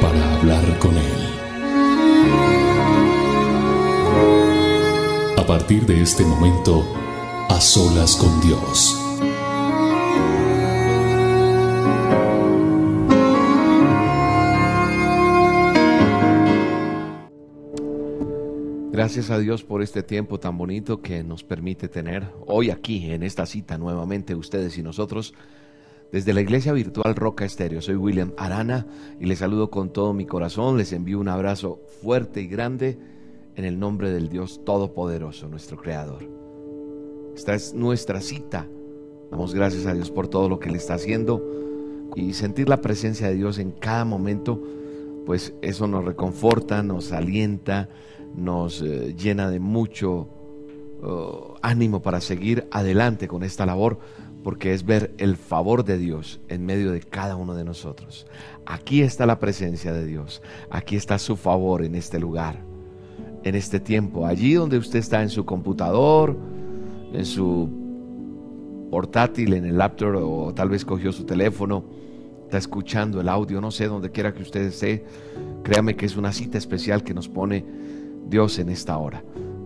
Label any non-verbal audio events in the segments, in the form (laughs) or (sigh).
para hablar con Él. A partir de este momento, a solas con Dios. Gracias a Dios por este tiempo tan bonito que nos permite tener hoy aquí en esta cita nuevamente ustedes y nosotros desde la iglesia virtual Roca Estéreo. Soy William Arana y les saludo con todo mi corazón. Les envío un abrazo fuerte y grande en el nombre del Dios Todopoderoso, nuestro Creador. Esta es nuestra cita. Damos gracias a Dios por todo lo que Él está haciendo y sentir la presencia de Dios en cada momento, pues eso nos reconforta, nos alienta, nos eh, llena de mucho oh, ánimo para seguir adelante con esta labor porque es ver el favor de Dios en medio de cada uno de nosotros. Aquí está la presencia de Dios, aquí está su favor en este lugar, en este tiempo, allí donde usted está en su computador, en su portátil, en el laptop o tal vez cogió su teléfono, está escuchando el audio, no sé, donde quiera que usted esté, créame que es una cita especial que nos pone Dios en esta hora,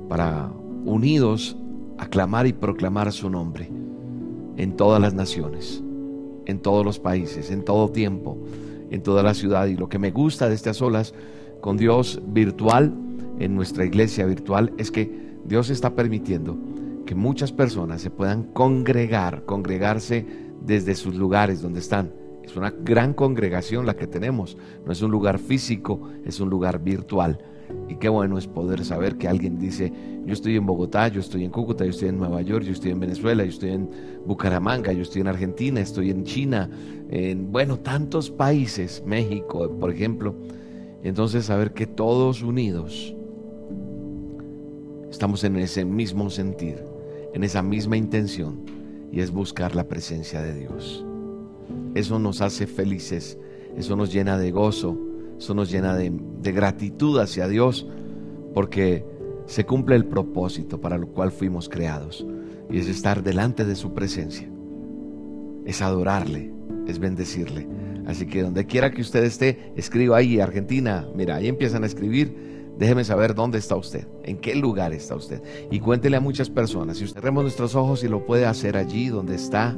para unidos aclamar y proclamar su nombre en todas las naciones, en todos los países, en todo tiempo, en toda la ciudad. Y lo que me gusta de estas olas con Dios virtual, en nuestra iglesia virtual, es que Dios está permitiendo que muchas personas se puedan congregar, congregarse desde sus lugares donde están. Es una gran congregación la que tenemos, no es un lugar físico, es un lugar virtual. Y qué bueno es poder saber que alguien dice, yo estoy en Bogotá, yo estoy en Cúcuta, yo estoy en Nueva York, yo estoy en Venezuela, yo estoy en Bucaramanga, yo estoy en Argentina, estoy en China, en, bueno, tantos países, México, por ejemplo. Entonces saber que todos unidos estamos en ese mismo sentir, en esa misma intención, y es buscar la presencia de Dios. Eso nos hace felices, eso nos llena de gozo, eso nos llena de, gratitud hacia Dios porque se cumple el propósito para lo cual fuimos creados y es estar delante de su presencia, es adorarle, es bendecirle. Así que donde quiera que usted esté, escriba ahí, Argentina, mira, ahí empiezan a escribir, déjeme saber dónde está usted, en qué lugar está usted. Y cuéntele a muchas personas, si cerremos nuestros ojos y lo puede hacer allí donde está.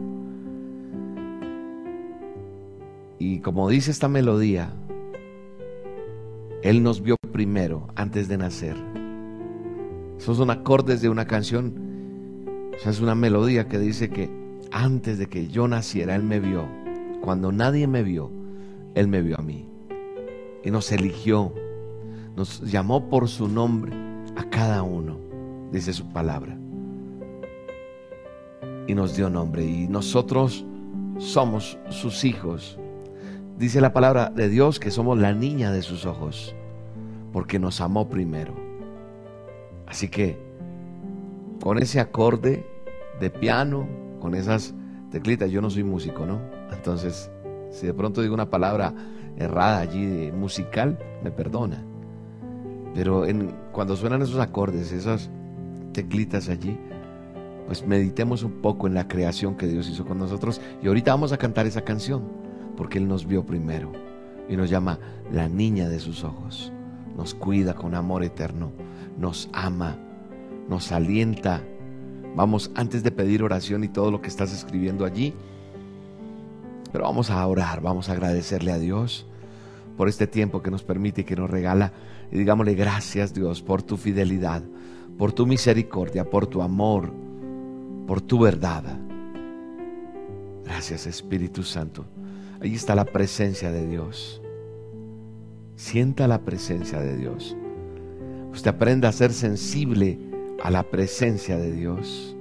Y como dice esta melodía, él nos vio primero antes de nacer. Esos son acordes de una canción. O sea, es una melodía que dice que antes de que yo naciera, Él me vio. Cuando nadie me vio, Él me vio a mí. Y nos eligió. Nos llamó por su nombre a cada uno, dice su palabra. Y nos dio nombre. Y nosotros somos sus hijos Dice la palabra de Dios que somos la niña de sus ojos, porque nos amó primero. Así que con ese acorde de piano, con esas teclitas, yo no soy músico, ¿no? Entonces, si de pronto digo una palabra errada allí musical, me perdona. Pero cuando suenan esos acordes, esas teclitas allí, pues meditemos un poco en la creación que Dios hizo con nosotros. Y ahorita vamos a cantar esa canción porque Él nos vio primero y nos llama la niña de sus ojos. Nos cuida con amor eterno, nos ama, nos alienta. Vamos, antes de pedir oración y todo lo que estás escribiendo allí, pero vamos a orar, vamos a agradecerle a Dios por este tiempo que nos permite y que nos regala. Y digámosle gracias Dios por tu fidelidad, por tu misericordia, por tu amor, por tu verdad. Gracias Espíritu Santo. Ahí está la presencia de Dios. Sienta la presencia de Dios. Usted aprenda a ser sensible a la presencia de Dios.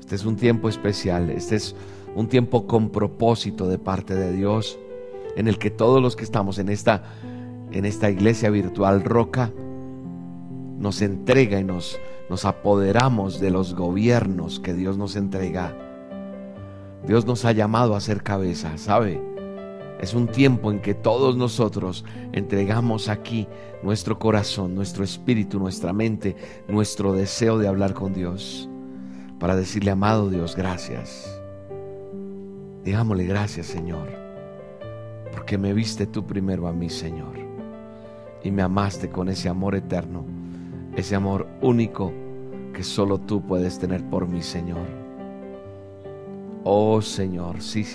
Este es un tiempo especial, este es un tiempo con propósito de parte de Dios, en el que todos los que estamos en esta en esta iglesia virtual Roca, nos entrega y nos, nos apoderamos de los gobiernos que Dios nos entrega. Dios nos ha llamado a ser cabeza, ¿sabe? Es un tiempo en que todos nosotros entregamos aquí nuestro corazón, nuestro espíritu, nuestra mente, nuestro deseo de hablar con Dios, para decirle, amado Dios, gracias. Digámosle gracias, Señor, porque me viste tú primero a mí, Señor, y me amaste con ese amor eterno, ese amor único que solo tú puedes tener por mí, Señor. Oh Señor, sí,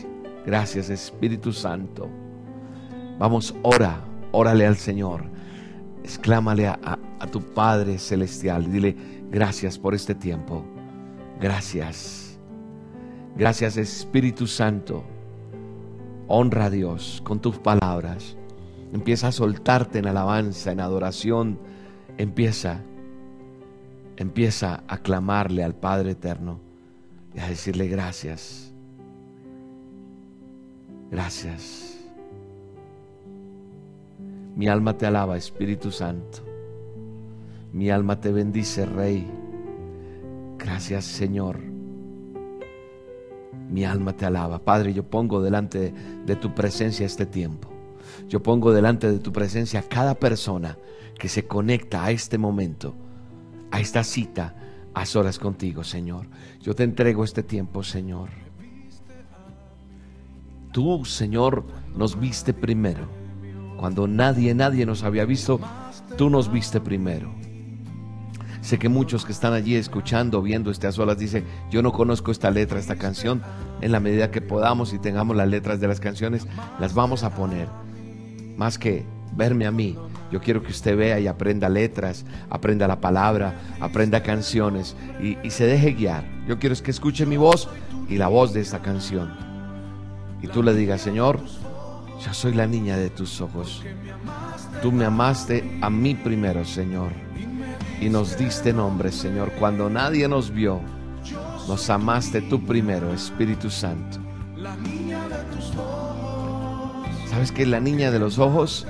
Gracias Espíritu Santo. Vamos, ora, órale al Señor. Exclámale a, tu Padre Celestial. Dile, gracias por este tiempo. Gracias. Gracias Espíritu Santo. Honra a Dios con tus palabras. Empieza a soltarte en alabanza, en adoración. Empieza, empieza a clamarle al Padre Eterno y a decirle gracias. Gracias. Mi alma te alaba, Espíritu Santo. Mi alma te bendice, Rey. Gracias, Señor. Mi alma te alaba. Padre, yo pongo delante de tu presencia este tiempo. Yo pongo delante de tu presencia a cada persona que se conecta a este momento, a esta cita, a solas contigo, Señor. Yo te entrego este tiempo, Señor. Tú, Señor, nos viste primero. Cuando nadie, nadie nos había visto, tú nos viste primero. Sé que muchos que están allí escuchando, viendo este a solas, dicen, yo no conozco esta letra, esta canción. En la medida que podamos y tengamos las letras de las canciones, las vamos a poner. Más que verme a mí, yo quiero que usted vea y aprenda letras, aprenda la palabra, aprenda canciones y, y se deje guiar. Yo quiero que escuche mi voz y la voz de esta canción y tú le digas, Señor, yo soy la niña de tus ojos. Tú me amaste a mí primero, Señor. Y nos diste nombre, Señor. Cuando nadie nos vio, nos amaste tú primero, Espíritu Santo. ¿Sabes que la niña de los ojos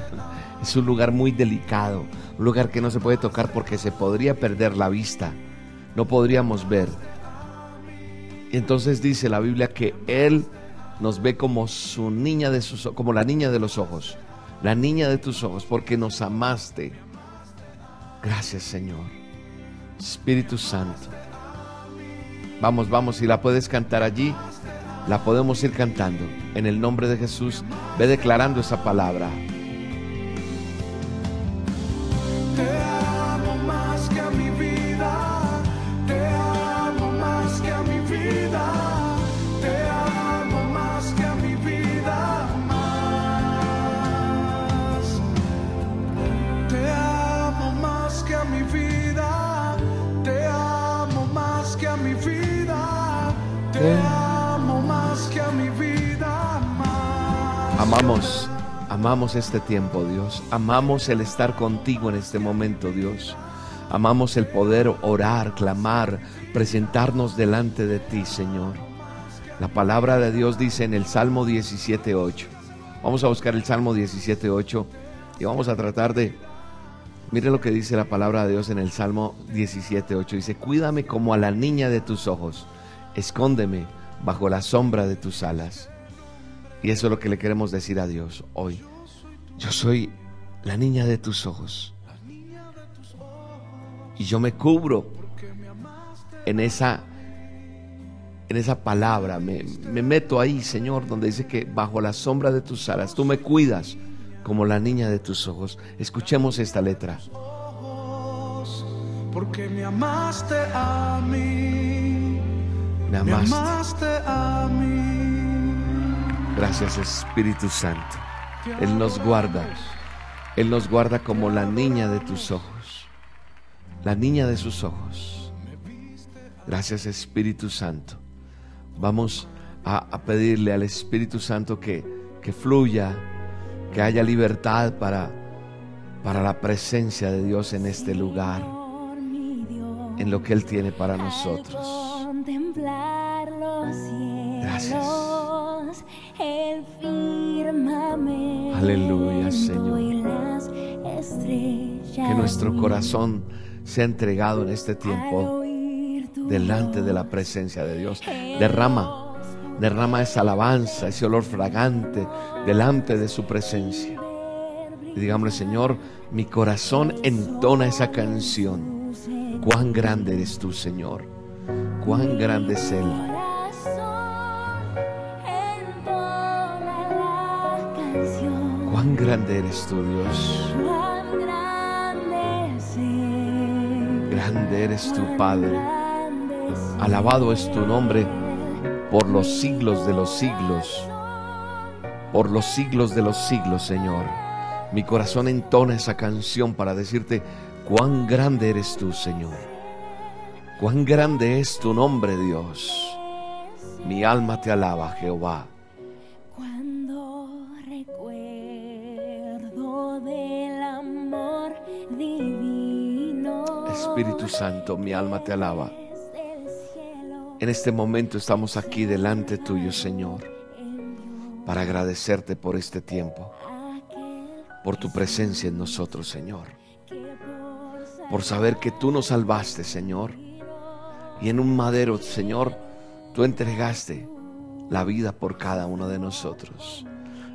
es un lugar muy delicado? Un lugar que no se puede tocar porque se podría perder la vista. No podríamos ver. Y entonces dice la Biblia que Él nos ve como su niña de sus como la niña de los ojos, la niña de tus ojos, porque nos amaste. Gracias, Señor. Espíritu Santo. Vamos, vamos, si la puedes cantar allí, la podemos ir cantando. En el nombre de Jesús, ve declarando esa palabra. Amamos, amamos este tiempo, Dios. Amamos el estar contigo en este momento, Dios. Amamos el poder orar, clamar, presentarnos delante de ti, Señor. La palabra de Dios dice en el Salmo 17.8. Vamos a buscar el Salmo 17.8 y vamos a tratar de... Mire lo que dice la palabra de Dios en el Salmo 17.8. Dice, cuídame como a la niña de tus ojos, escóndeme bajo la sombra de tus alas. Y eso es lo que le queremos decir a Dios hoy. Yo soy la niña de tus ojos. Y yo me cubro en esa en esa palabra, me, me, meto ahí, Señor, donde dice que bajo la sombra de tus alas tú me cuidas como la niña de tus ojos. Escuchemos esta letra. Porque me amaste a mí. Me amaste. Me amaste a mí. Gracias Espíritu Santo. Él nos guarda. Él nos guarda como la niña de tus ojos. La niña de sus ojos. Gracias Espíritu Santo. Vamos a, pedirle al Espíritu Santo que, que fluya, que haya libertad para, para la presencia de Dios en este lugar, en lo que Él tiene para nosotros. Gracias. Aleluya, Señor. que nuestro corazón sea entregado en este tiempo delante de la presencia de Dios. Derrama, derrama esa alabanza, ese olor fragante delante de su presencia. Y digámosle, Señor, mi corazón entona esa canción. Cuán grande eres tú, Señor. Cuán grande es Él. Grande eres tú, Dios. Grande eres tu Padre. Alabado es tu nombre por los siglos de los siglos. Por los siglos de los siglos, Señor. Mi corazón entona esa canción para decirte cuán grande eres tú, Señor. Cuán grande es tu nombre, Dios. Mi alma te alaba, Jehová. Espíritu Santo, mi alma te alaba. En este momento estamos aquí delante tuyo, Señor, para agradecerte por este tiempo, por tu presencia en nosotros, Señor, por saber que tú nos salvaste, Señor, y en un madero, Señor, tú entregaste la vida por cada uno de nosotros.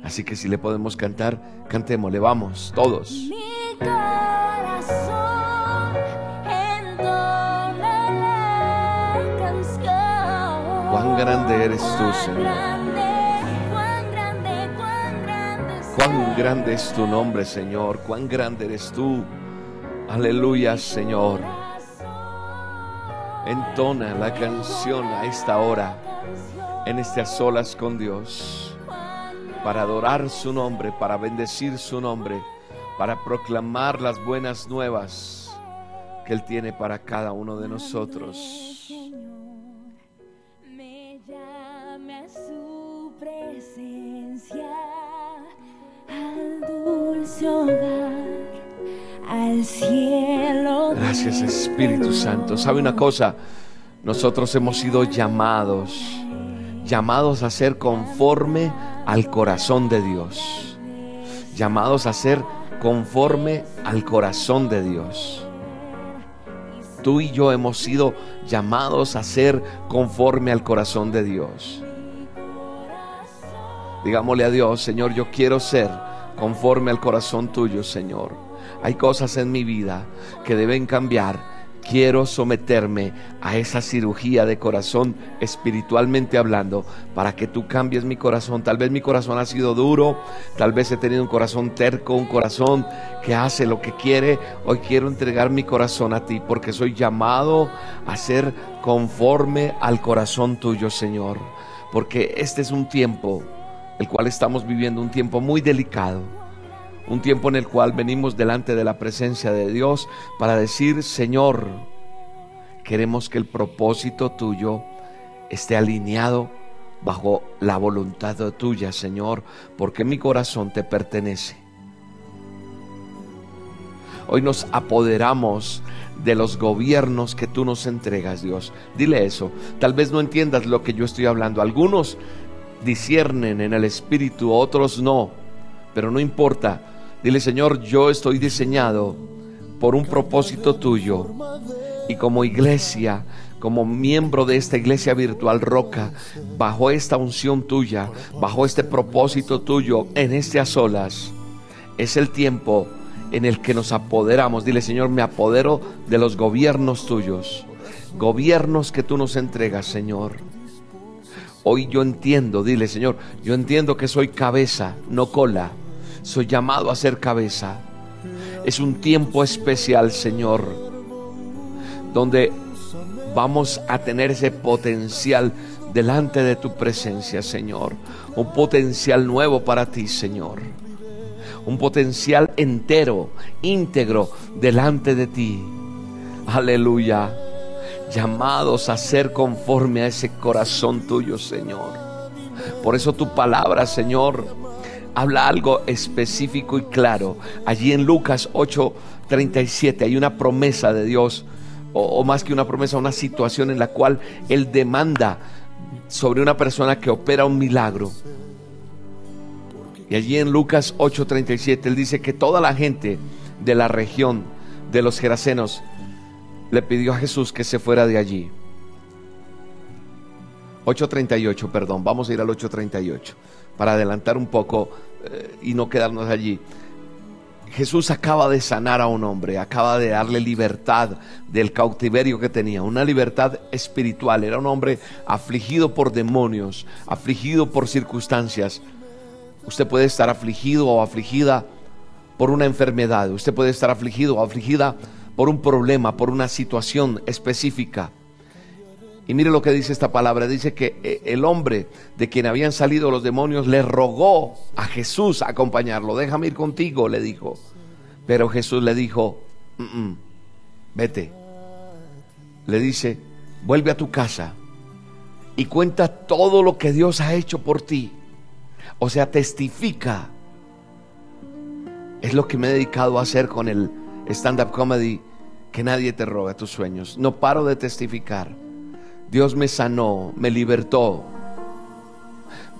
Así que si le podemos cantar, cantémosle, vamos, todos. Mi corazón Cuán grande eres tú, Señor. cuán grande, es tu nombre, Señor, cuán grande eres tú. Aleluya, Señor. Entona la canción a esta hora, en estas solas con Dios, para adorar su nombre, para bendecir su nombre, para proclamar las buenas nuevas que Él tiene para cada uno de nosotros. Dulce hogar, al cielo. Gracias Espíritu Santo. ¿Sabe una cosa? Nosotros hemos sido llamados, llamados a ser conforme al corazón de Dios. Llamados a ser conforme al corazón de Dios. Tú y yo hemos sido llamados a ser conforme al corazón de Dios. Digámosle a Dios, Señor, yo quiero ser conforme al corazón tuyo, Señor. Hay cosas en mi vida que deben cambiar. Quiero someterme a esa cirugía de corazón espiritualmente hablando para que tú cambies mi corazón. Tal vez mi corazón ha sido duro, tal vez he tenido un corazón terco, un corazón que hace lo que quiere. Hoy quiero entregar mi corazón a ti porque soy llamado a ser conforme al corazón tuyo, Señor. Porque este es un tiempo el cual estamos viviendo, un tiempo muy delicado, un tiempo en el cual venimos delante de la presencia de Dios para decir, Señor, queremos que el propósito tuyo esté alineado bajo la voluntad tuya, Señor, porque mi corazón te pertenece. Hoy nos apoderamos de los gobiernos que tú nos entregas, Dios. Dile eso. Tal vez no entiendas lo que yo estoy hablando. Algunos disciernen en el espíritu, otros no. Pero no importa. Dile, Señor, yo estoy diseñado por un propósito tuyo. Y como iglesia, como miembro de esta iglesia virtual Roca, bajo esta unción tuya, bajo este propósito tuyo, en este a solas, es el tiempo en el que nos apoderamos. Dile, Señor, me apodero de los gobiernos tuyos, gobiernos que tú nos entregas, Señor. Hoy yo entiendo, dile, Señor, yo entiendo que soy cabeza, no cola. Soy llamado a ser cabeza. Es un tiempo especial, Señor, donde vamos a tener ese potencial delante de tu presencia, Señor. Un potencial nuevo para ti, Señor un potencial entero, íntegro delante de ti. Aleluya. Llamados a ser conforme a ese corazón tuyo, Señor. Por eso tu palabra, Señor, habla algo específico y claro. Allí en Lucas 8:37 hay una promesa de Dios, o, más que una promesa, una situación en la cual Él demanda sobre una persona que opera un milagro. Y allí en Lucas 8:37 él dice que toda la gente de la región de los Gerasenos le pidió a Jesús que se fuera de allí. 8.38, perdón, vamos a ir al 8.38 para adelantar un poco eh, y no quedarnos allí. Jesús acaba de sanar a un hombre, acaba de darle libertad del cautiverio que tenía, una libertad espiritual. Era un hombre afligido por demonios, afligido por circunstancias. Usted puede estar afligido o afligida por una enfermedad, usted puede estar afligido o afligida un problema, por una situación específica. Y mire lo que dice esta palabra. Dice que eh, el hombre de quien habían salido los demonios le rogó a Jesús acompañarlo. Déjame ir contigo, le dijo. Pero Jesús le dijo, "Mm, mm, vete. Le dice, vuelve a tu casa y cuenta todo lo que Dios ha hecho por ti. O sea, testifica. Es lo que me he dedicado a hacer con el stand-up comedy, que nadie te roba tus sueños. No paro de testificar. Dios me sanó, me libertó.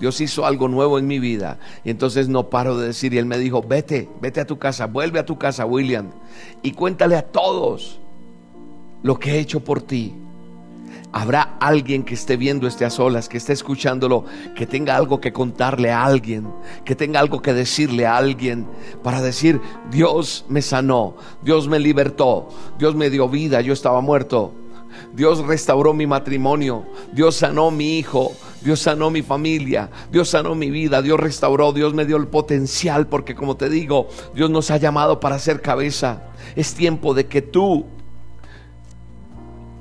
Dios hizo algo nuevo en mi vida. Y entonces no paro de decir, y Él me dijo, vete, vete a tu casa, vuelve a tu casa, William, y cuéntale a todos lo que he hecho por ti. Habrá alguien que esté viendo este a solas, que esté escuchándolo, que tenga algo que contarle a alguien, que tenga algo que decirle a alguien para decir, Dios me sanó, Dios me libertó, Dios me dio vida, yo estaba muerto. Dios restauró mi matrimonio, Dios sanó mi hijo, Dios sanó mi familia, Dios sanó mi vida, Dios restauró, Dios me dio el potencial, porque como te digo, Dios nos ha llamado para ser cabeza. Es tiempo de que tú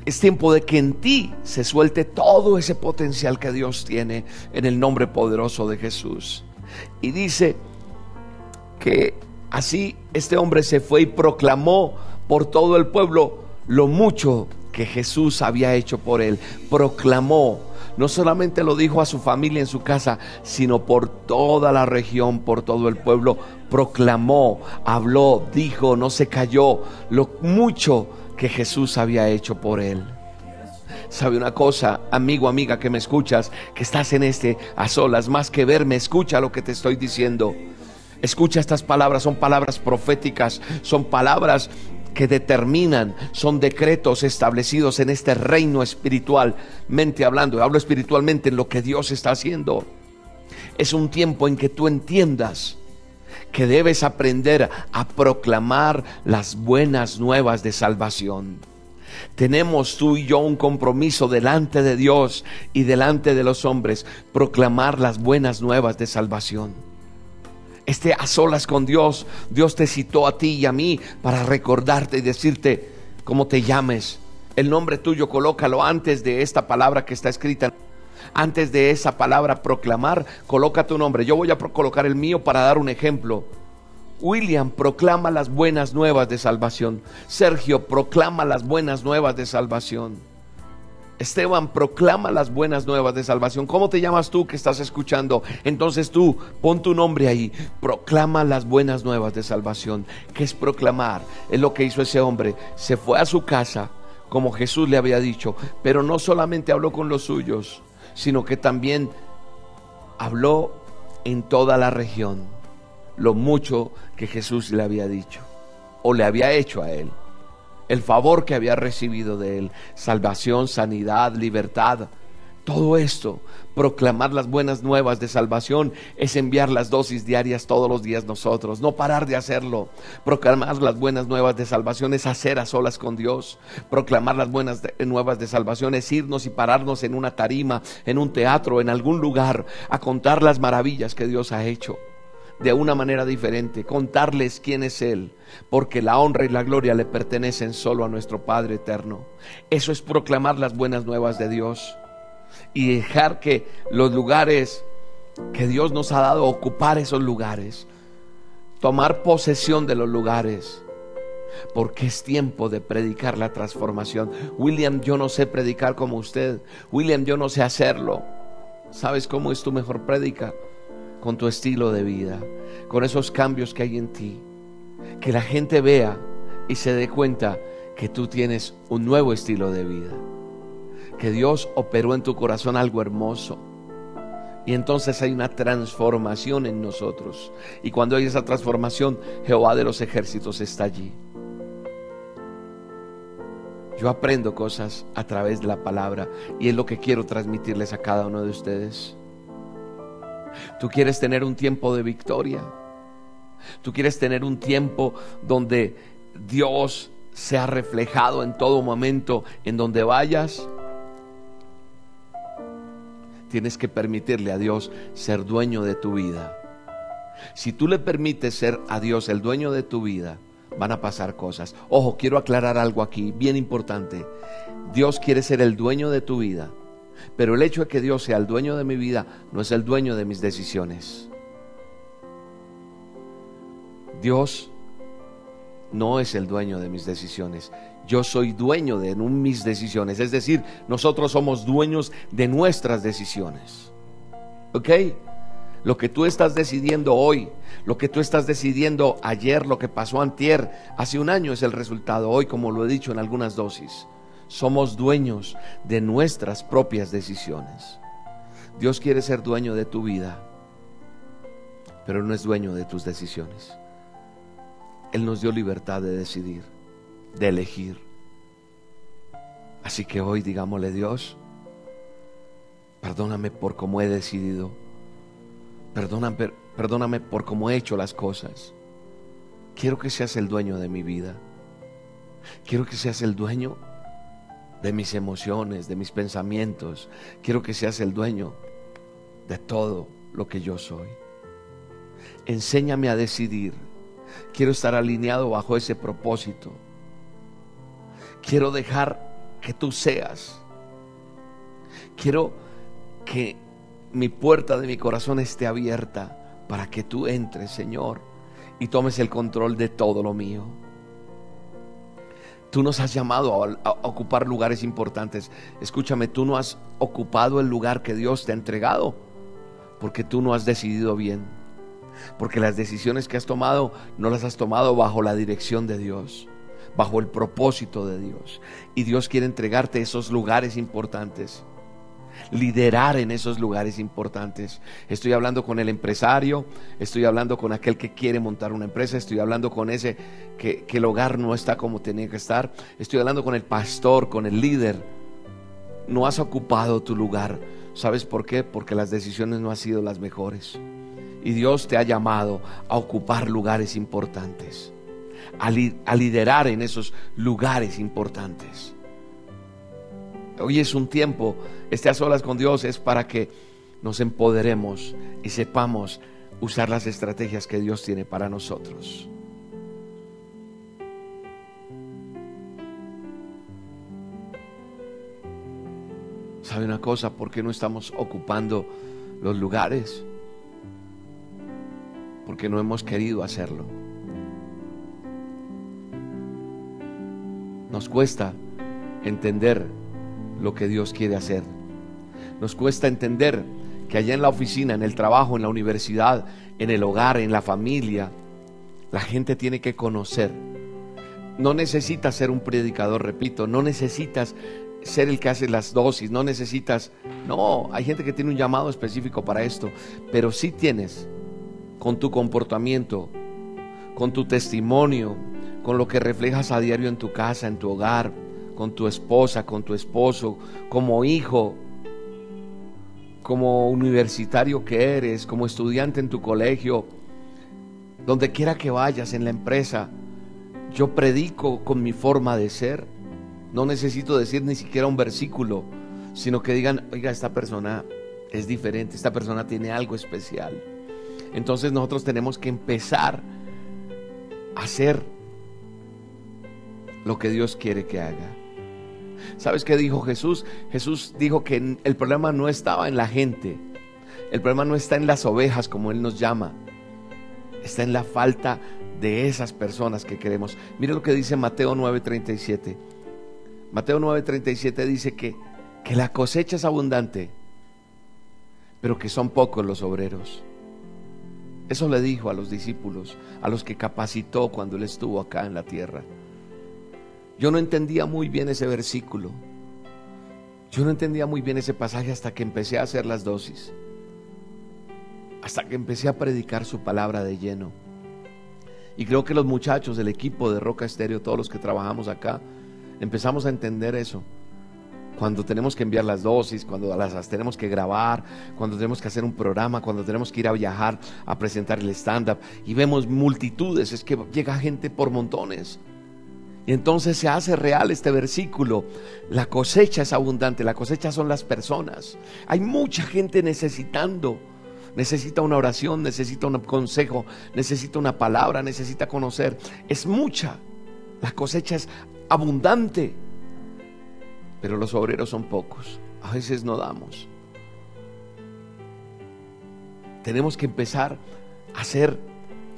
es tiempo de que en ti se suelte todo ese potencial que Dios tiene en el nombre poderoso de Jesús. Y dice que así este hombre se fue y proclamó por todo el pueblo lo mucho que Jesús había hecho por él. Proclamó, no solamente lo dijo a su familia en su casa, sino por toda la región, por todo el pueblo. Proclamó, habló, dijo, no se cayó lo mucho que Jesús había hecho por él. ¿Sabe una cosa, amigo, amiga que me escuchas, que estás en este a solas, más que verme, escucha lo que te estoy diciendo. Escucha estas palabras, son palabras proféticas, son palabras que determinan, son decretos establecidos en este reino espiritualmente hablando. Hablo espiritualmente en lo que Dios está haciendo. Es un tiempo en que tú entiendas que debes aprender a proclamar las buenas nuevas de salvación. Tenemos tú y yo un compromiso delante de Dios y delante de los hombres, proclamar las buenas nuevas de salvación. Esté a solas con Dios, Dios te citó a ti y a mí para recordarte y decirte cómo te llames. El nombre tuyo colócalo antes de esta palabra que está escrita antes de esa palabra proclamar, coloca tu nombre. Yo voy a colocar el mío para dar un ejemplo. William proclama las buenas nuevas de salvación. Sergio proclama las buenas nuevas de salvación. Esteban proclama las buenas nuevas de salvación. ¿Cómo te llamas tú que estás escuchando? Entonces tú pon tu nombre ahí. Proclama las buenas nuevas de salvación. ¿Qué es proclamar? Es lo que hizo ese hombre. Se fue a su casa como Jesús le había dicho, pero no solamente habló con los suyos, sino que también habló en toda la región lo mucho que Jesús le había dicho o le había hecho a él. El favor que había recibido de él, salvación, sanidad, libertad, todo esto, proclamar las buenas nuevas de salvación, es enviar las dosis diarias todos los días nosotros, no parar de hacerlo. Proclamar las buenas nuevas de salvación es hacer a solas con Dios. Proclamar las buenas nuevas de salvación es irnos y pararnos en una tarima, en un teatro, en algún lugar, a contar las maravillas que Dios ha hecho de una manera diferente, contarles quién es Él, porque la honra y la gloria le pertenecen solo a nuestro Padre eterno. Eso es proclamar las buenas nuevas de Dios y dejar que los lugares que Dios nos ha dado, ocupar esos lugares, tomar posesión de los lugares. Porque es tiempo de predicar la transformación. William, yo no sé predicar como usted. William, yo no sé hacerlo. ¿Sabes cómo es tu mejor prédica? Con tu estilo de vida, con esos cambios que hay en ti. Que la gente vea y se dé cuenta que tú tienes un nuevo estilo de vida. Que Dios operó en tu corazón algo hermoso. Y entonces hay una transformación en nosotros. Y cuando hay esa transformación, Jehová de los ejércitos está allí. Yo aprendo cosas a través de la palabra y es lo que quiero transmitirles a cada uno de ustedes. Tú quieres tener un tiempo de victoria. Tú quieres tener un tiempo donde Dios sea reflejado en todo momento, en donde vayas. Tienes que permitirle a Dios ser dueño de tu vida. Si tú le permites ser a Dios el dueño de tu vida, van a pasar cosas. Ojo, quiero aclarar algo aquí, bien importante. Dios quiere ser el dueño de tu vida, pero el hecho de que Dios sea el dueño de mi vida no es el dueño de mis decisiones. Dios no es el dueño de mis decisiones. Yo soy dueño de mis decisiones. Es decir, nosotros somos dueños de nuestras decisiones. ¿Ok? Lo que tú estás decidiendo hoy, lo que tú estás decidiendo ayer, lo que pasó antier, hace un año es el resultado hoy, como lo he dicho en algunas dosis. Somos dueños de nuestras propias decisiones. Dios quiere ser dueño de tu vida, pero no es dueño de tus decisiones. Él nos dio libertad de decidir, de elegir. Así que hoy digámosle Dios, perdóname por cómo he decidido Perdóname, perdóname por cómo he hecho las cosas. Quiero que seas el dueño de mi vida. Quiero que seas el dueño de mis emociones, de mis pensamientos. Quiero que seas el dueño de todo lo que yo soy. Enséñame a decidir. Quiero estar alineado bajo ese propósito. Quiero dejar que tú seas. Quiero que mi puerta de mi corazón esté abierta para que tú entres, Señor, y tomes el control de todo lo mío. Tú nos has llamado a, ocupar lugares importantes. Escúchame, tú no has ocupado el lugar que Dios te ha entregado porque tú no has decidido bien. Porque las decisiones que has tomado no las has tomado bajo la dirección de Dios, bajo el propósito de Dios. Y Dios quiere entregarte esos lugares importantes liderar en esos lugares importantes. Estoy hablando con el empresario, estoy hablando con aquel que quiere montar una empresa, estoy hablando con ese que, el hogar no está como tenía que estar, estoy hablando con el pastor, con el líder. No has ocupado tu lugar. ¿Sabes por qué? Porque las decisiones no han sido las mejores. Y Dios te ha llamado a ocupar lugares importantes, a, liderar en esos lugares importantes. Hoy es un tiempo, este a solas con Dios es para que nos empoderemos y sepamos usar las estrategias que Dios tiene para nosotros. ¿Sabe una cosa? ¿Por qué no estamos ocupando los lugares? Porque no hemos querido hacerlo. Nos cuesta entender lo que Dios quiere hacer. Nos cuesta entender que allá en la oficina, en el trabajo, en la universidad, en el hogar, en la familia, la gente tiene que conocer. No necesitas ser un predicador, repito, no necesitas ser el que hace las dosis, no necesitas, no, hay gente que tiene un llamado específico para esto, pero sí tienes con tu comportamiento, con tu testimonio, con lo que reflejas a diario en tu casa, en tu hogar, con tu esposa, con tu esposo, como hijo, como universitario que eres, como estudiante en tu colegio, donde quiera que vayas en la empresa, yo predico con mi forma de ser. No necesito decir ni siquiera un versículo, sino que digan, oiga, esta persona es diferente, esta persona tiene algo especial. Entonces nosotros tenemos que empezar a hacer lo que Dios quiere que haga. ¿Sabes qué dijo Jesús? Jesús dijo que el problema no estaba en la gente. El problema no está en las ovejas, como Él nos llama. Está en la falta de esas personas que queremos. Mire lo que dice Mateo 9:37. Mateo 9:37 dice que, que la cosecha es abundante, pero que son pocos los obreros. Eso le dijo a los discípulos, a los que capacitó cuando Él estuvo acá en la tierra. Yo no entendía muy bien ese versículo. Yo no entendía muy bien ese pasaje hasta que empecé a hacer las dosis. hasta que empecé a predicar su palabra de lleno. Y creo que los muchachos del equipo de Roca Estéreo, todos los que trabajamos acá, empezamos a entender eso. Cuando tenemos que enviar las dosis, cuando las, tenemos que grabar, cuando tenemos que hacer un programa, cuando tenemos que ir a viajar a presentar el stand-up y vemos multitudes, es que llega gente por montones. Y entonces se hace real este versículo. La cosecha es abundante, la cosecha son las personas. Hay mucha gente necesitando necesita una oración, necesita un consejo, necesita una palabra, necesita conocer. Es mucha. La cosecha es abundante. Pero los obreros son pocos. A veces no damos. Tenemos que empezar a ser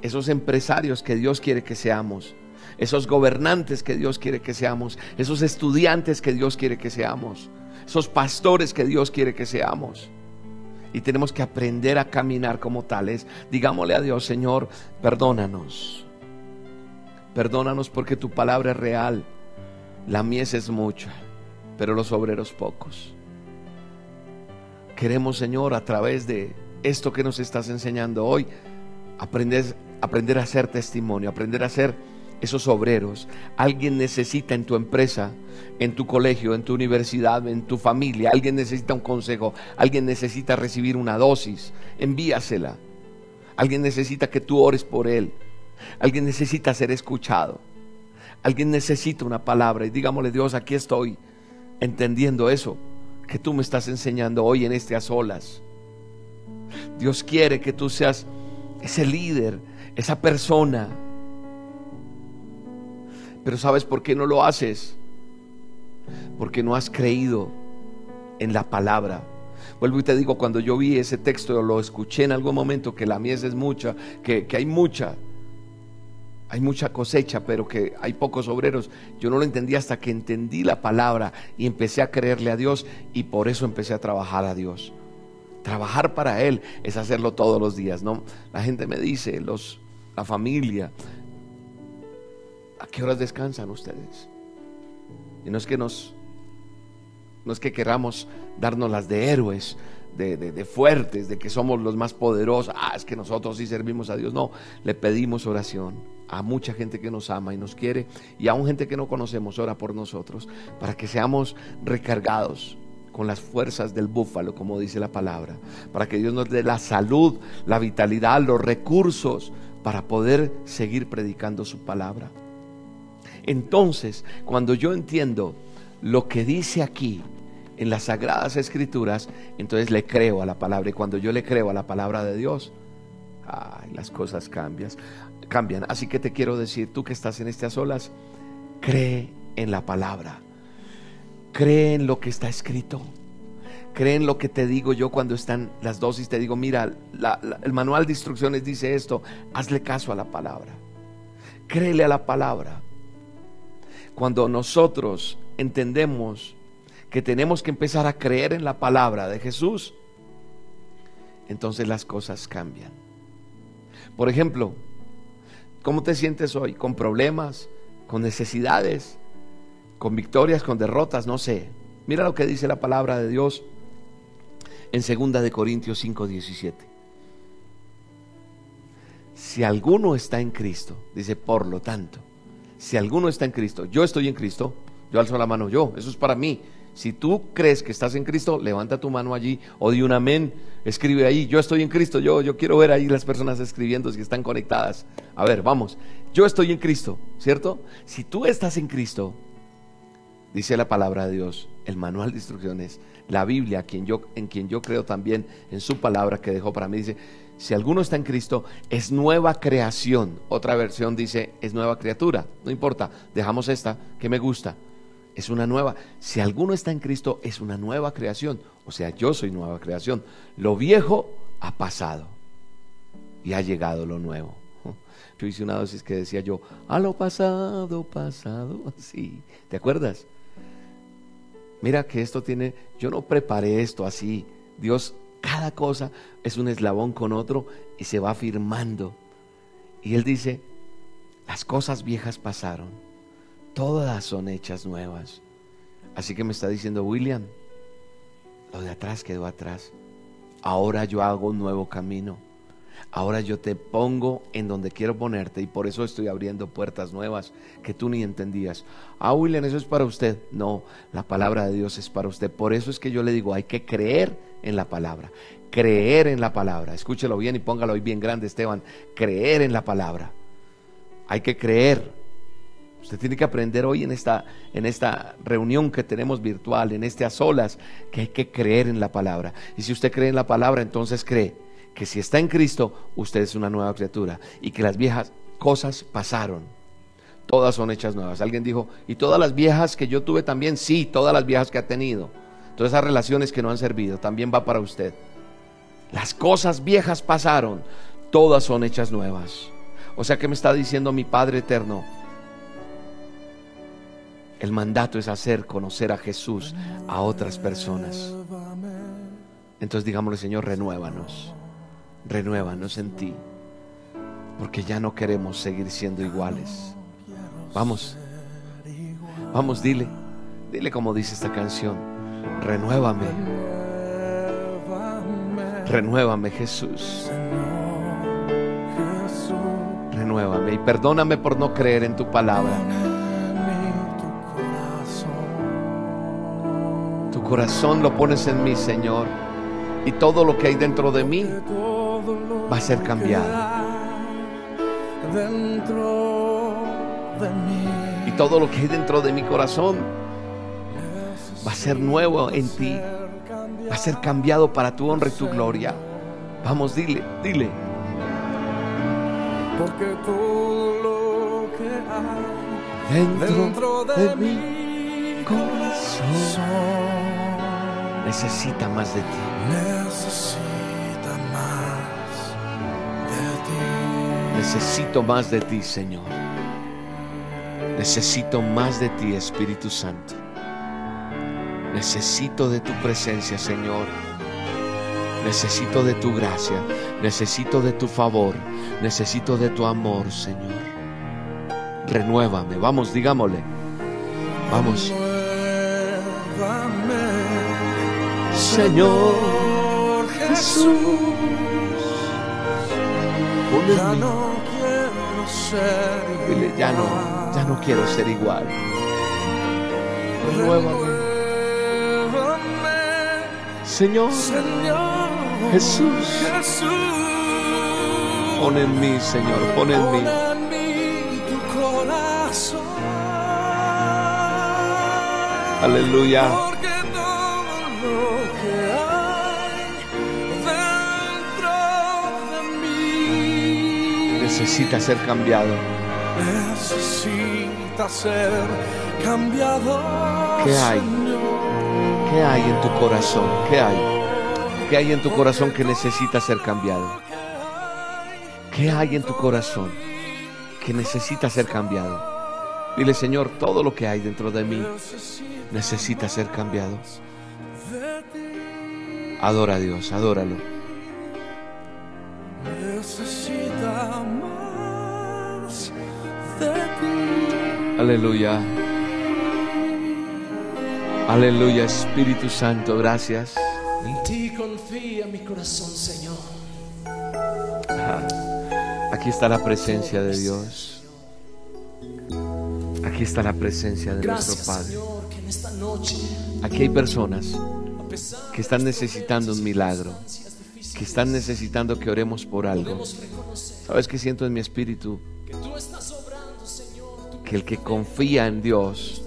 esos empresarios que Dios quiere que seamos. Esos gobernantes que Dios quiere que seamos. Esos estudiantes que Dios quiere que seamos. Esos pastores que Dios quiere que seamos y tenemos que aprender a caminar como tales. Digámosle a Dios, Señor, perdónanos. Perdónanos porque tu palabra es real. La mies es mucha, pero los obreros pocos. Queremos, Señor, a través de esto que nos estás enseñando hoy, aprender, a ser testimonio, aprender a ser esos obreros. Alguien necesita en tu empresa, en tu colegio, en tu universidad, en tu familia. Alguien necesita un consejo. Alguien necesita recibir una dosis. Envíasela. Alguien necesita que tú ores por él. Alguien necesita ser escuchado. Alguien necesita una palabra. Y digámosle, Dios, aquí estoy entendiendo eso que tú me estás enseñando hoy en a solas. Dios quiere que tú seas ese líder, esa persona pero ¿sabes por qué no lo haces? Porque no has creído en la palabra. Vuelvo y te digo, cuando yo vi ese texto, lo escuché en algún momento, que la mies es mucha, que, que hay mucha, hay mucha cosecha, pero que hay pocos obreros. Yo no lo entendí hasta que entendí la palabra y empecé a creerle a Dios y por eso empecé a trabajar a Dios. Trabajar para Él es hacerlo todos los días, ¿no? La gente me dice, los, la familia, ¿A qué horas descansan ustedes? Y no es que nos, no es que queramos darnos las de héroes, de, de, fuertes, de que somos los más poderosos. Ah, es que nosotros sí servimos a Dios. No, le pedimos oración a mucha gente que nos ama y nos quiere y a un gente que no conocemos, ora por nosotros, para que seamos recargados con las fuerzas del búfalo, como dice la palabra, para que Dios nos dé la salud, la vitalidad, los recursos para poder seguir predicando su palabra. Entonces, cuando yo entiendo lo que dice aquí en las sagradas escrituras, entonces le creo a la palabra. Y cuando yo le creo a la palabra de Dios, las cosas cambian, cambian. Así que te quiero decir, tú que estás en estas olas, cree en la palabra. Cree en lo que está escrito. Cree en lo que te digo yo cuando están las dosis. Te digo, mira, el manual de instrucciones dice esto. Hazle caso a la palabra. Créele a la palabra. Cuando nosotros entendemos que tenemos que empezar a creer en la palabra de Jesús, entonces las cosas cambian. Por ejemplo, ¿cómo te sientes hoy? ¿Con problemas? ¿Con necesidades? ¿Con victorias? ¿Con derrotas? No sé. Mira lo que dice la palabra de Dios en 2 de Corintios 5, 17. Si alguno está en Cristo, dice, por lo tanto, si alguno está en Cristo, yo estoy en Cristo, yo alzo la mano yo, eso es para mí. Si tú crees que estás en Cristo, levanta tu mano allí o di un amén, escribe ahí, yo estoy en Cristo, yo, yo quiero ver ahí las personas escribiendo si están conectadas. A ver, vamos, yo estoy en Cristo, ¿cierto? Si tú estás en Cristo, dice la palabra de Dios, el manual de instrucciones, la Biblia, en quien yo creo también, en su palabra que dejó para mí, dice, si alguno está en Cristo, es nueva creación. Otra versión dice, es nueva criatura. No importa, dejamos esta que me gusta. Es una nueva. Si alguno está en Cristo, es una nueva creación. O sea, yo soy nueva creación. Lo viejo ha pasado y ha llegado lo nuevo. (laughs) Yo hice una dosis que decía yo, a lo pasado, pasado. (laughs) Sí, ¿te acuerdas? Mira que esto tiene, yo no preparé esto así. Dios cada cosa es un eslabón con otro y se va firmando. Y él dice, las cosas viejas pasaron, todas son hechas nuevas. Así que me está diciendo William, lo de atrás quedó atrás. Ahora yo hago un nuevo camino. Ahora yo te pongo en donde quiero ponerte y por eso estoy abriendo puertas nuevas que tú ni entendías. Ah, William, eso es para usted. No, la palabra de Dios es para usted. Por eso es que yo le digo, hay que creer en la palabra. Creer en la palabra. Escúchelo bien y póngalo ahí bien grande, Esteban. Creer en la palabra. Hay que creer. Usted tiene que aprender hoy en esta, en esta reunión que tenemos virtual, en este a solas, que hay que creer en la palabra. Y si usted cree en la palabra, entonces cree que si está en Cristo, usted es una nueva criatura y que las viejas cosas pasaron. Todas son hechas nuevas. Alguien dijo, ¿y todas las viejas que yo tuve también? Sí, todas las viejas que ha tenido. Todas esas relaciones que no han servido, también va para usted. Las cosas viejas pasaron, todas son hechas nuevas. O sea que me está diciendo mi Padre Eterno, el mandato es hacer conocer a Jesús a otras personas. Entonces digámosle, Señor, renuévanos. Renuévanos en ti. Porque ya no queremos seguir siendo iguales. Vamos. Vamos, dile. Dile como dice esta canción. Renuévame. Renuévame, Jesús. Renuévame y perdóname por no creer en tu palabra. Tu corazón lo pones en mí, Señor. Y todo lo que hay dentro de mí va a ser cambiado. Dentro de mí. Y todo lo que hay dentro de mi corazón va a ser nuevo en ti. Va a ser cambiado para tu honra y tu gloria. Vamos, dile, dile. Porque todo lo que hay Dentro, dentro de, mi corazón necesita más de ti. necesita más de ti. Necesito más de ti, Señor. Necesito más de ti, Espíritu Santo. Necesito de tu presencia, Señor. Necesito de tu gracia. Necesito de tu favor. Necesito de tu amor, Señor. Renuévame. Vamos, digámosle. Vamos. Renuévame, Señor Jesús. Pon Ya no quiero ser Dile, ya no, ya no quiero ser igual. Renuévame, Señor, Señor Jesús. Jesús. pon en mí, Señor, pon en mí. En mí tu corazón. Aleluya. Porque todo lo que hay dentro de mí Necesita ser cambiado. necesita ser cambiado. ¿Qué hay? ¿Qué hay en tu corazón? ¿Qué hay? ¿Qué hay en tu corazón que necesita ser cambiado? ¿Qué hay en tu corazón que necesita ser cambiado? Dile, Señor, todo lo que hay dentro de mí necesita ser cambiado. Adora a Dios, adóralo. Necesita más de ti. Aleluya. Aleluya, Espíritu Santo, gracias. En ti confía mi corazón, Señor. Ajá. Aquí está la presencia de Dios. Aquí está la presencia de nuestro Padre. Señor, que en esta noche, Aquí hay personas que están necesitando un milagro, que están necesitando que oremos por algo. ¿Sabes qué siento en mi espíritu? que el que confía en Dios.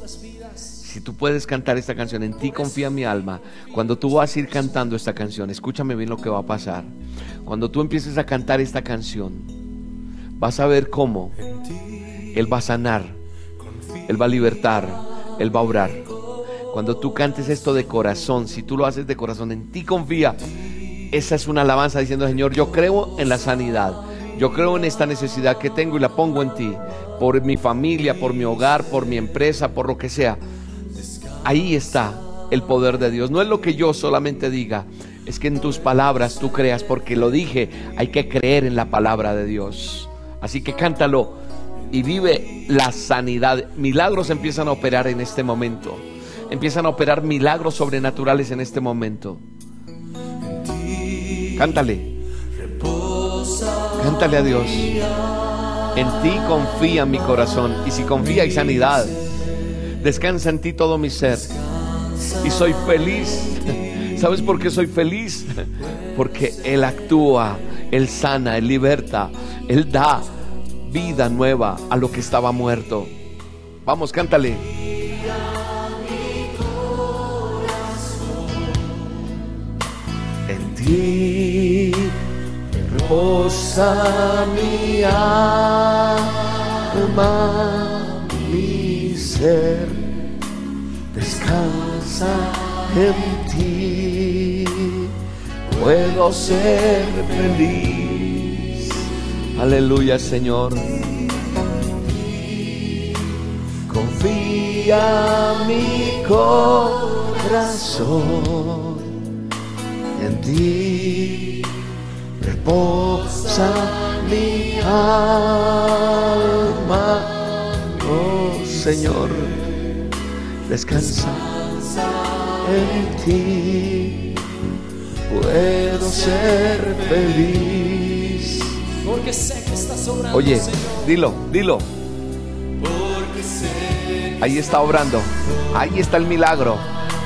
Si tú puedes cantar esta canción, en ti confía mi alma. Cuando tú vas a ir cantando esta canción, escúchame bien lo que va a pasar. Cuando tú empieces a cantar esta canción, vas a ver cómo Él va a sanar, Él va a libertar, Él va a obrar. Cuando tú cantes esto de corazón, si tú lo haces de corazón, en ti confía. Esa es una alabanza diciendo, Señor, yo creo en la sanidad. Yo creo en esta necesidad que tengo y la pongo en ti. Por mi familia, por mi hogar, por mi empresa, por lo que sea. Ahí está el poder de Dios. No es lo que yo solamente diga. Es que en tus palabras tú creas, porque lo dije, hay que creer en la palabra de Dios. Así que cántalo y vive la sanidad. Milagros empiezan a operar en este momento. Empiezan a operar milagros sobrenaturales en este momento. Cántale. Cántale a Dios. En ti confía mi corazón. Y si confía hay sanidad. Descansa en ti todo mi ser. Y soy feliz. ¿Sabes por qué soy feliz? Porque Él actúa, Él sana, Él liberta, Él da vida nueva a lo que estaba muerto. Vamos, cántale. En ti reposa mi alma, ser descansa en ti. Puedo ser feliz. Aleluya, Señor. Confía mi corazón en ti. Reposa mi alma. Oh Señor, descansa en ti. Puedo ser feliz. Porque sé que estás obrando, Oye, dilo, dilo. Porque sé que Ahí está obrando. Ahí está el milagro.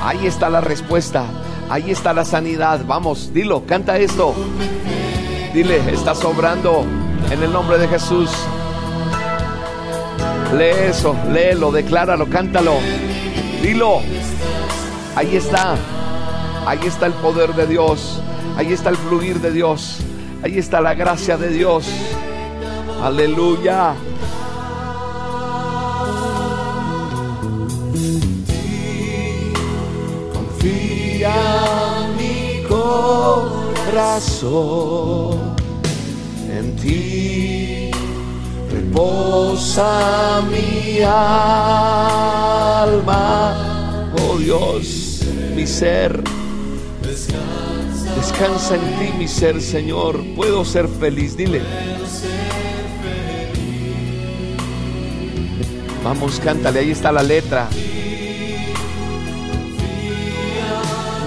Ahí está la respuesta. Ahí está la sanidad. Vamos, dilo, canta esto. Dile, estás obrando en el nombre de Jesús. Lee eso, léelo, decláralo, cántalo. Dilo. Ahí está. Ahí está el poder de Dios. Ahí está el fluir de Dios. Ahí está la gracia de Dios. Aleluya. Confía mi corazón en ti. Reposa mi alma, oh Dios, mi ser. Descansa en ti, mi ser, Señor. Puedo ser feliz, dile. Vamos, cántale, ahí está la letra.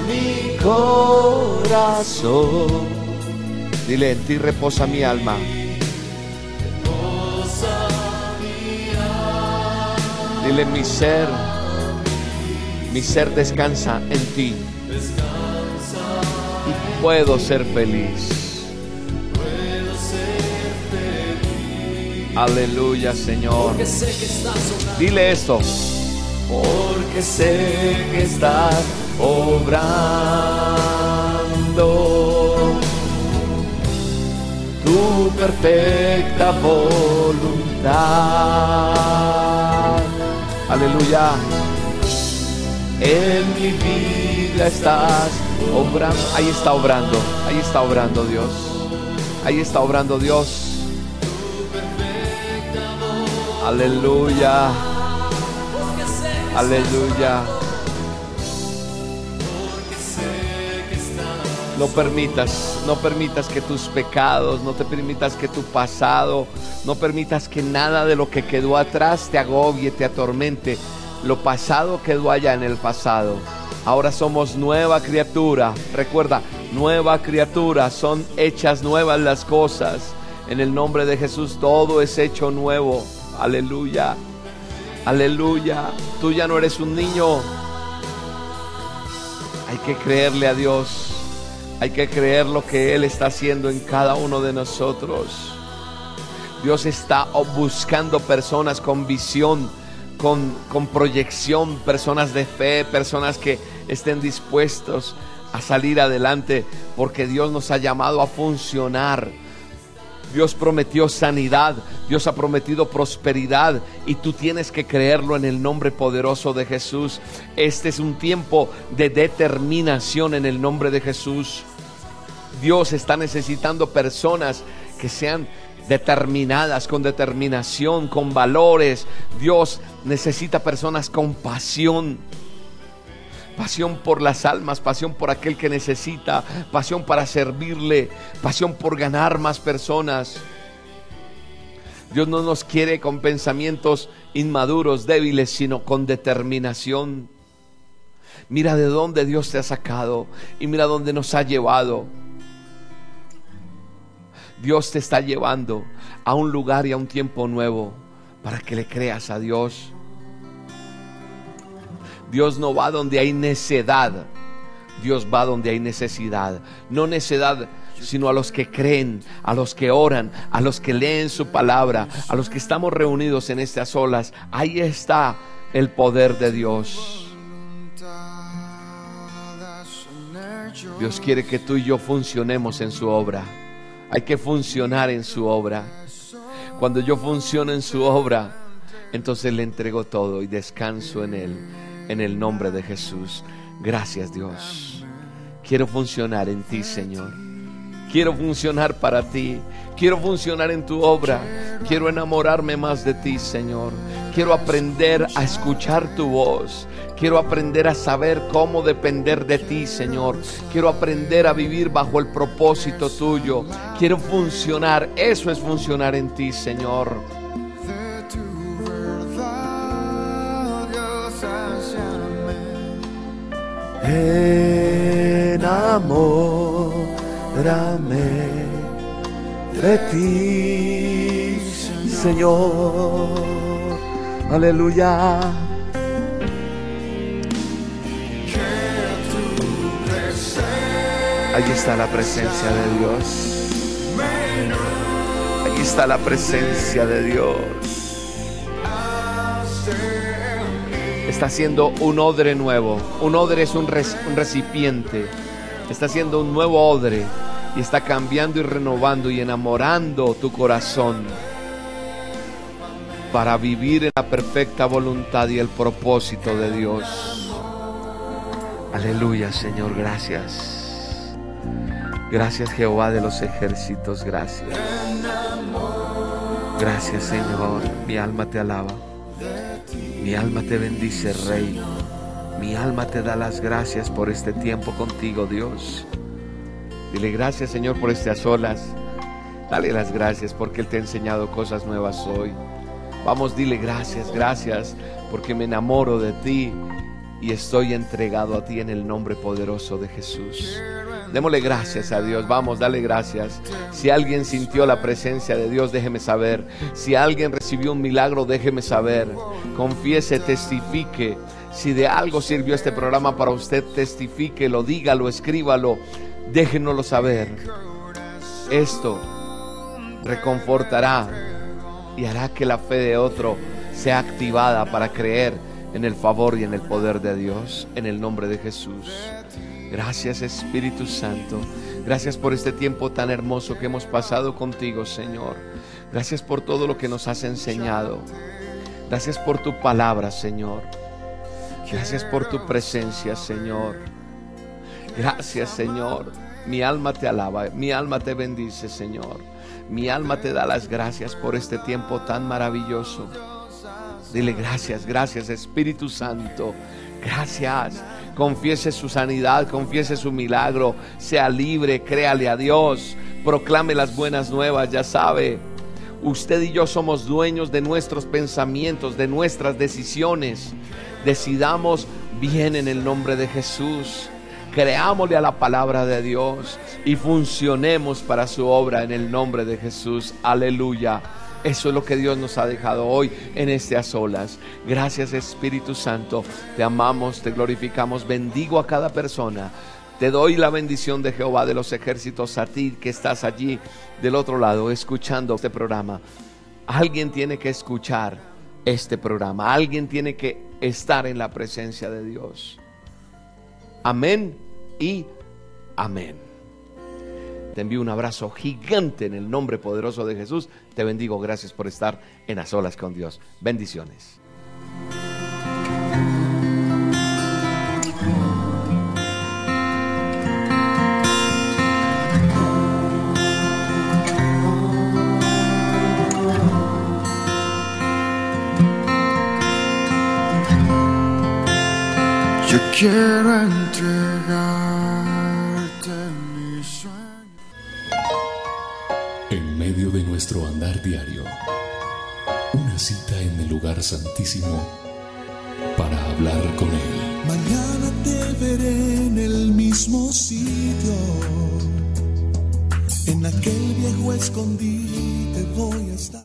Mi corazón. Dile, en ti reposa mi alma. Dile, mi ser, mi ser descansa en ti. Y puedo ser feliz. Aleluya, Señor. Dile esto. Porque sé que estás obrando tu perfecta voluntad. En mi vida estás obrando. Ahí está obrando. Ahí está obrando Dios. Ahí está obrando Dios. Aleluya. Aleluya. No permitas, no permitas que tus pecados, no te permitas que tu pasado, no permitas que nada de lo que quedó atrás te agobie, te atormente. Lo pasado quedó allá en el pasado. Ahora somos nueva criatura. Recuerda, nueva criatura. Son hechas nuevas las cosas. En el nombre de Jesús todo es hecho nuevo. Aleluya. Aleluya. Tú ya no eres un niño. Hay que creerle a Dios. Hay que creer lo que Él está haciendo en cada uno de nosotros. Dios está buscando personas con visión, con, proyección, personas de fe, personas que estén dispuestos a salir adelante, porque Dios nos ha llamado a funcionar. Dios prometió sanidad, Dios ha prometido prosperidad y tú tienes que creerlo en el nombre poderoso de Jesús. Este es un tiempo de determinación en el nombre de Jesús. Dios está necesitando personas que sean determinadas, con determinación, con valores. Dios necesita personas con pasión. Pasión por las almas, pasión por aquel que necesita, pasión para servirle, pasión por ganar más personas. Dios no nos quiere con pensamientos inmaduros, débiles, sino con determinación. Mira de dónde Dios te ha sacado y mira dónde nos ha llevado. Dios te está llevando a un lugar y a un tiempo nuevo para que le creas a Dios. Dios no va donde hay necedad. Dios va donde hay necesidad. No necedad, sino a los que creen, a los que oran, a los que leen su palabra, a los que estamos reunidos en estas olas. Ahí está el poder de Dios. Dios quiere que tú y yo funcionemos en su obra. Hay que funcionar en su obra. Cuando yo funciono en su obra, entonces le entrego todo y descanso en Él, en el nombre de Jesús. Gracias Dios. Quiero funcionar en ti, Señor. Quiero funcionar para ti. Quiero funcionar en tu obra. Quiero enamorarme más de ti, Señor. Quiero aprender a escuchar tu voz. Quiero aprender a saber cómo depender de ti, Señor. Quiero aprender a vivir bajo el propósito tuyo. Quiero funcionar. Eso es funcionar en ti, Señor. Enamórame de ti, Señor. Aleluya. Ahí está la presencia de Dios. Ahí está la presencia de Dios. Está haciendo un odre nuevo. Un odre es un, un recipiente. Está haciendo un nuevo odre. Y está cambiando y renovando y enamorando tu corazón. Para vivir en la perfecta voluntad y el propósito de Dios. Aleluya, Señor, gracias. Gracias, Jehová de los ejércitos, gracias. Gracias, Señor. Mi alma te alaba. Mi alma te bendice, Rey. Mi alma te da las gracias por este tiempo contigo, Dios. Dile gracias, Señor, por estas olas. Dale las gracias porque Él te ha enseñado cosas nuevas hoy. Vamos, dile gracias, gracias, porque me enamoro de ti y estoy entregado a ti en el nombre poderoso de Jesús. Démosle gracias a Dios, vamos, dale gracias. Si alguien sintió la presencia de Dios, déjeme saber. Si alguien recibió un milagro, déjeme saber. Confiese, testifique. Si de algo sirvió este programa para usted, testifíquelo, dígalo, escríbalo, déjenoslo saber. Esto reconfortará y hará que la fe de otro sea activada para creer en el favor y en el poder de Dios, en el nombre de Jesús. Gracias Espíritu Santo. Gracias por este tiempo tan hermoso que hemos pasado contigo, Señor. Gracias por todo lo que nos has enseñado. Gracias por tu palabra, Señor. Gracias por tu presencia, Señor. Gracias, Señor. Mi alma te alaba, mi alma te bendice, Señor. Mi alma te da las gracias por este tiempo tan maravilloso. Dile gracias, gracias Espíritu Santo. Gracias. Confiese su sanidad, confiese su milagro. Sea libre, créale a Dios. Proclame las buenas nuevas, ya sabe. Usted y yo somos dueños de nuestros pensamientos, de nuestras decisiones. Decidamos bien en el nombre de Jesús. Creámosle a la palabra de Dios y funcionemos para su obra en el nombre de Jesús. Aleluya. Eso es lo que Dios nos ha dejado hoy en este a solas. Gracias Espíritu Santo. Te amamos, te glorificamos. Bendigo a cada persona. Te doy la bendición de Jehová de los ejércitos a ti que estás allí del otro lado escuchando este programa. Alguien tiene que escuchar este programa. Alguien tiene que estar en la presencia de Dios. Amén y amén. Te envío un abrazo gigante en el nombre poderoso de Jesús. Te bendigo. Gracias por estar en a solas con Dios. Bendiciones. Yo quiero nuestro andar diario, una cita en el lugar santísimo para hablar con Él. Mañana te veré en el mismo sitio, En aquel viejo escondite voy a estar.